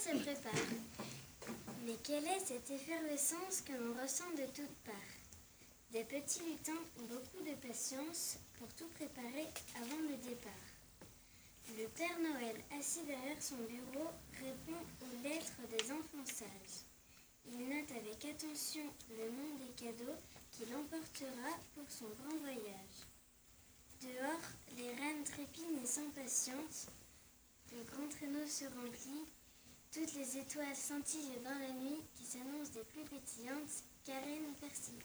se prépare. Mais quelle est cette effervescence que l'on ressent de toutes parts? Des petits lutins ont beaucoup de patience pour tout préparer avant le départ. Le Père Noël, assis derrière son bureau, répond aux lettres des enfants sages. Il note avec attention le nom des cadeaux qu'il emportera pour son grand voyage. Dehors, les reines trépignent et s'impatientent. Le grand traîneau se remplit. Toutes les étoiles scintillent dans la nuit qui s'annonce des plus pétillantes, carènes persillent.